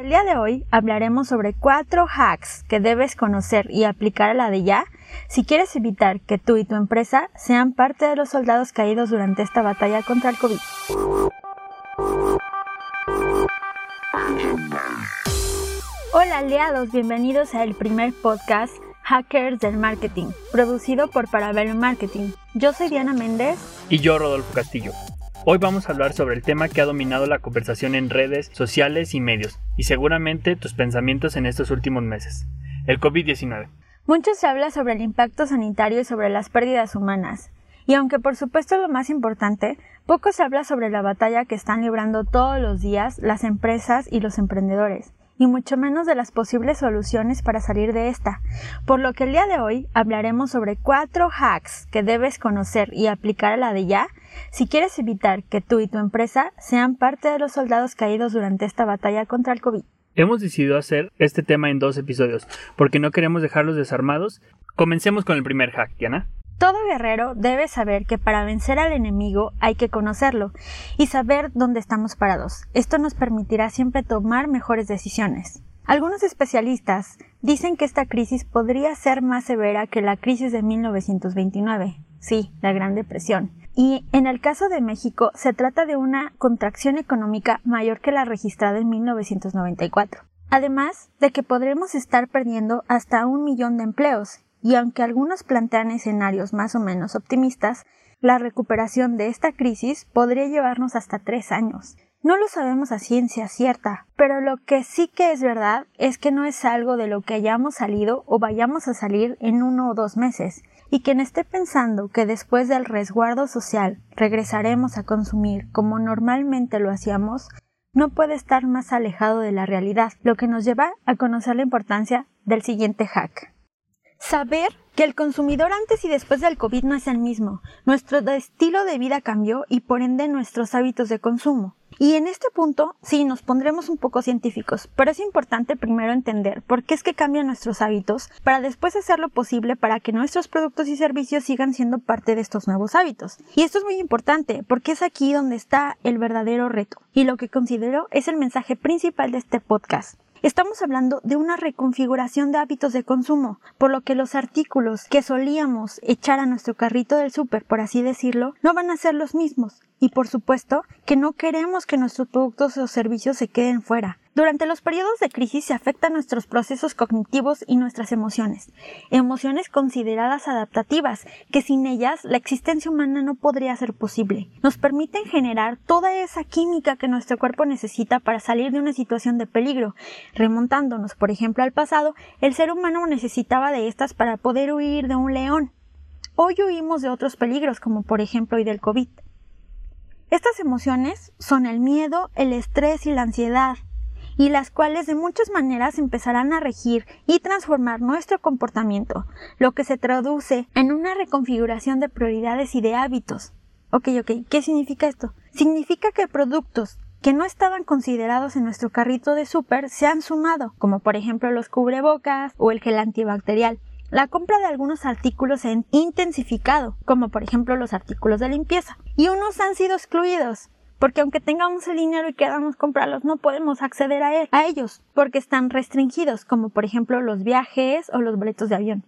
El día de hoy hablaremos sobre cuatro hacks que debes conocer y aplicar a la de ya si quieres evitar que tú y tu empresa sean parte de los soldados caídos durante esta batalla contra el COVID. Hola aliados, bienvenidos al primer podcast Hackers del Marketing, producido por Parabellum Marketing. Yo soy Diana Méndez. Y yo, Rodolfo Castillo. Hoy vamos a hablar sobre el tema que ha dominado la conversación en redes sociales y medios, y seguramente tus pensamientos en estos últimos meses, el COVID-19. Mucho se habla sobre el impacto sanitario y sobre las pérdidas humanas, y aunque por supuesto es lo más importante, poco se habla sobre la batalla que están librando todos los días las empresas y los emprendedores y mucho menos de las posibles soluciones para salir de esta, por lo que el día de hoy hablaremos sobre cuatro hacks que debes conocer y aplicar a la de ya si quieres evitar que tú y tu empresa sean parte de los soldados caídos durante esta batalla contra el COVID. Hemos decidido hacer este tema en dos episodios, porque no queremos dejarlos desarmados. Comencemos con el primer hack, Diana. Todo guerrero debe saber que para vencer al enemigo hay que conocerlo y saber dónde estamos parados. Esto nos permitirá siempre tomar mejores decisiones. Algunos especialistas dicen que esta crisis podría ser más severa que la crisis de 1929, sí, la Gran Depresión. Y en el caso de México se trata de una contracción económica mayor que la registrada en 1994. Además de que podremos estar perdiendo hasta un millón de empleos y aunque algunos plantean escenarios más o menos optimistas, la recuperación de esta crisis podría llevarnos hasta tres años. No lo sabemos a ciencia cierta, pero lo que sí que es verdad es que no es algo de lo que hayamos salido o vayamos a salir en uno o dos meses, y quien esté pensando que después del resguardo social regresaremos a consumir como normalmente lo hacíamos, no puede estar más alejado de la realidad, lo que nos lleva a conocer la importancia del siguiente hack. Saber que el consumidor antes y después del COVID no es el mismo. Nuestro estilo de vida cambió y por ende nuestros hábitos de consumo. Y en este punto sí nos pondremos un poco científicos, pero es importante primero entender por qué es que cambian nuestros hábitos para después hacer lo posible para que nuestros productos y servicios sigan siendo parte de estos nuevos hábitos. Y esto es muy importante porque es aquí donde está el verdadero reto y lo que considero es el mensaje principal de este podcast. Estamos hablando de una reconfiguración de hábitos de consumo, por lo que los artículos que solíamos echar a nuestro carrito del súper, por así decirlo, no van a ser los mismos. Y por supuesto que no queremos que nuestros productos o servicios se queden fuera. Durante los periodos de crisis se afectan nuestros procesos cognitivos y nuestras emociones, emociones consideradas adaptativas, que sin ellas la existencia humana no podría ser posible. Nos permiten generar toda esa química que nuestro cuerpo necesita para salir de una situación de peligro. Remontándonos, por ejemplo, al pasado, el ser humano necesitaba de estas para poder huir de un león. Hoy huimos de otros peligros, como por ejemplo hoy del COVID. Estas emociones son el miedo, el estrés y la ansiedad, y las cuales de muchas maneras empezarán a regir y transformar nuestro comportamiento, lo que se traduce en una reconfiguración de prioridades y de hábitos. Ok, ok, ¿qué significa esto? Significa que productos que no estaban considerados en nuestro carrito de súper se han sumado, como por ejemplo los cubrebocas o el gel antibacterial. La compra de algunos artículos se ha intensificado, como por ejemplo los artículos de limpieza, y unos han sido excluidos, porque aunque tengamos el dinero y queramos comprarlos, no podemos acceder a, a ellos, porque están restringidos, como por ejemplo los viajes o los boletos de avión.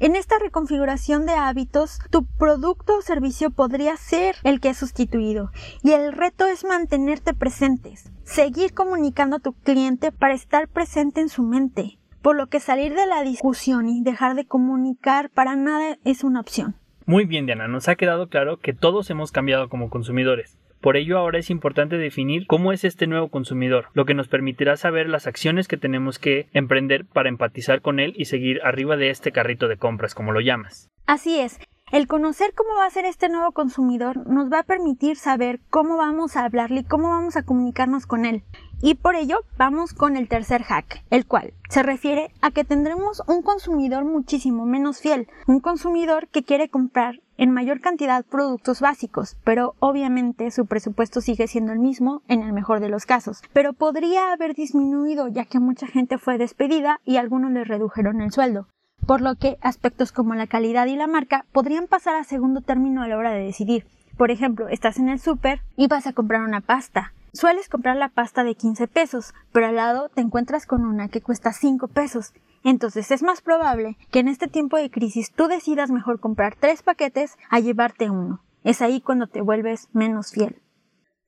En esta reconfiguración de hábitos, tu producto o servicio podría ser el que es sustituido y el reto es mantenerte presentes, seguir comunicando a tu cliente para estar presente en su mente, por lo que salir de la discusión y dejar de comunicar para nada es una opción. Muy bien, Diana, nos ha quedado claro que todos hemos cambiado como consumidores. Por ello ahora es importante definir cómo es este nuevo consumidor, lo que nos permitirá saber las acciones que tenemos que emprender para empatizar con él y seguir arriba de este carrito de compras, como lo llamas. Así es. El conocer cómo va a ser este nuevo consumidor nos va a permitir saber cómo vamos a hablarle y cómo vamos a comunicarnos con él. Y por ello vamos con el tercer hack, el cual se refiere a que tendremos un consumidor muchísimo menos fiel, un consumidor que quiere comprar en mayor cantidad productos básicos, pero obviamente su presupuesto sigue siendo el mismo en el mejor de los casos, pero podría haber disminuido ya que mucha gente fue despedida y algunos le redujeron el sueldo, por lo que aspectos como la calidad y la marca podrían pasar a segundo término a la hora de decidir. Por ejemplo, estás en el súper y vas a comprar una pasta Sueles comprar la pasta de 15 pesos, pero al lado te encuentras con una que cuesta 5 pesos. Entonces es más probable que en este tiempo de crisis tú decidas mejor comprar tres paquetes a llevarte uno. Es ahí cuando te vuelves menos fiel.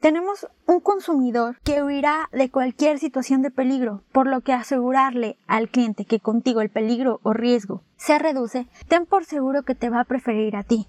Tenemos un consumidor que huirá de cualquier situación de peligro, por lo que asegurarle al cliente que contigo el peligro o riesgo se reduce, ten por seguro que te va a preferir a ti.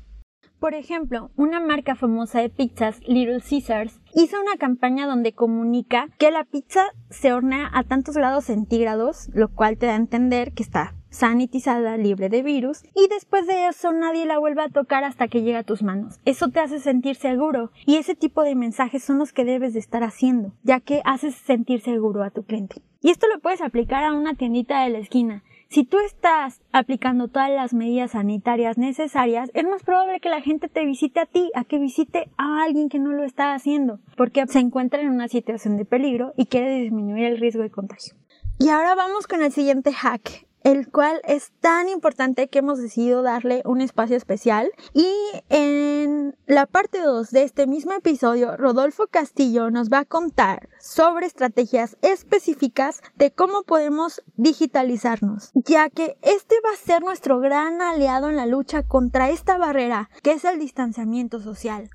Por ejemplo, una marca famosa de pizzas, Little Caesars, hizo una campaña donde comunica que la pizza se hornea a tantos grados centígrados, lo cual te da a entender que está sanitizada, libre de virus, y después de eso nadie la vuelve a tocar hasta que llega a tus manos. Eso te hace sentir seguro, y ese tipo de mensajes son los que debes de estar haciendo, ya que haces sentir seguro a tu cliente. Y esto lo puedes aplicar a una tiendita de la esquina. Si tú estás aplicando todas las medidas sanitarias necesarias, es más probable que la gente te visite a ti, a que visite a alguien que no lo está haciendo, porque se encuentra en una situación de peligro y quiere disminuir el riesgo de contagio. Y ahora vamos con el siguiente hack, el cual es tan importante que hemos decidido darle un espacio especial. Y en la parte 2 de este mismo episodio, Rodolfo Castillo nos va a contar sobre estrategias específicas de cómo podemos digitalizarnos, ya que este va a ser nuestro gran aliado en la lucha contra esta barrera que es el distanciamiento social.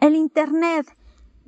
El Internet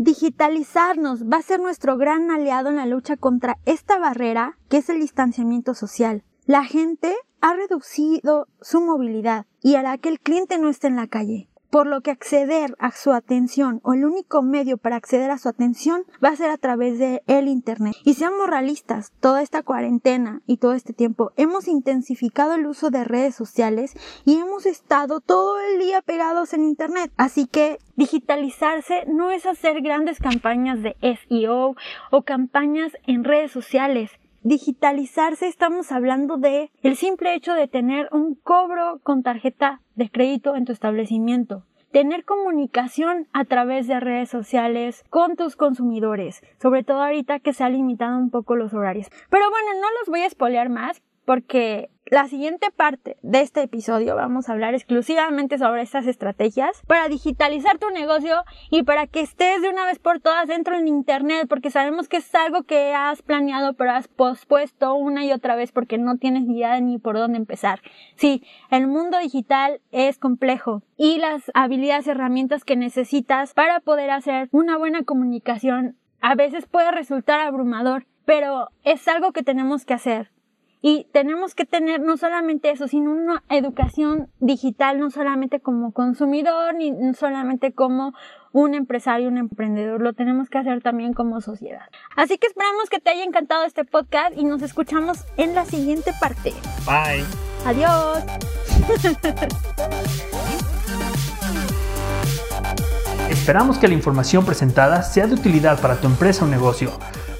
Digitalizarnos va a ser nuestro gran aliado en la lucha contra esta barrera que es el distanciamiento social. La gente ha reducido su movilidad y hará que el cliente no esté en la calle. Por lo que acceder a su atención o el único medio para acceder a su atención va a ser a través de el Internet. Y seamos realistas, toda esta cuarentena y todo este tiempo hemos intensificado el uso de redes sociales y hemos estado todo el día pegados en Internet. Así que digitalizarse no es hacer grandes campañas de SEO o campañas en redes sociales digitalizarse estamos hablando de el simple hecho de tener un cobro con tarjeta de crédito en tu establecimiento tener comunicación a través de redes sociales con tus consumidores, sobre todo ahorita que se ha limitado un poco los horarios. Pero bueno, no los voy a espolear más porque la siguiente parte de este episodio vamos a hablar exclusivamente sobre estas estrategias para digitalizar tu negocio y para que estés de una vez por todas dentro en internet porque sabemos que es algo que has planeado pero has pospuesto una y otra vez porque no tienes ni idea ni por dónde empezar. Sí, el mundo digital es complejo y las habilidades y herramientas que necesitas para poder hacer una buena comunicación a veces puede resultar abrumador, pero es algo que tenemos que hacer y tenemos que tener no solamente eso, sino una educación digital, no solamente como consumidor, ni solamente como un empresario, un emprendedor, lo tenemos que hacer también como sociedad. Así que esperamos que te haya encantado este podcast y nos escuchamos en la siguiente parte. Bye. Adiós. Esperamos que la información presentada sea de utilidad para tu empresa o negocio.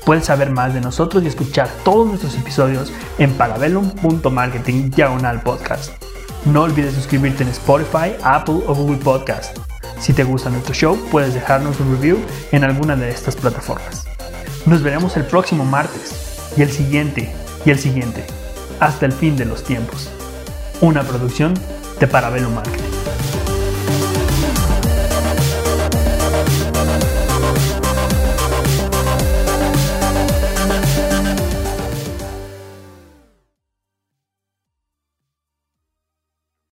Puedes saber más de nosotros y escuchar todos nuestros episodios en parabellum.marketing diagonal podcast. No olvides suscribirte en Spotify, Apple o Google Podcast. Si te gusta nuestro show, puedes dejarnos un review en alguna de estas plataformas. Nos veremos el próximo martes, y el siguiente, y el siguiente, hasta el fin de los tiempos. Una producción de Parabellum Marketing.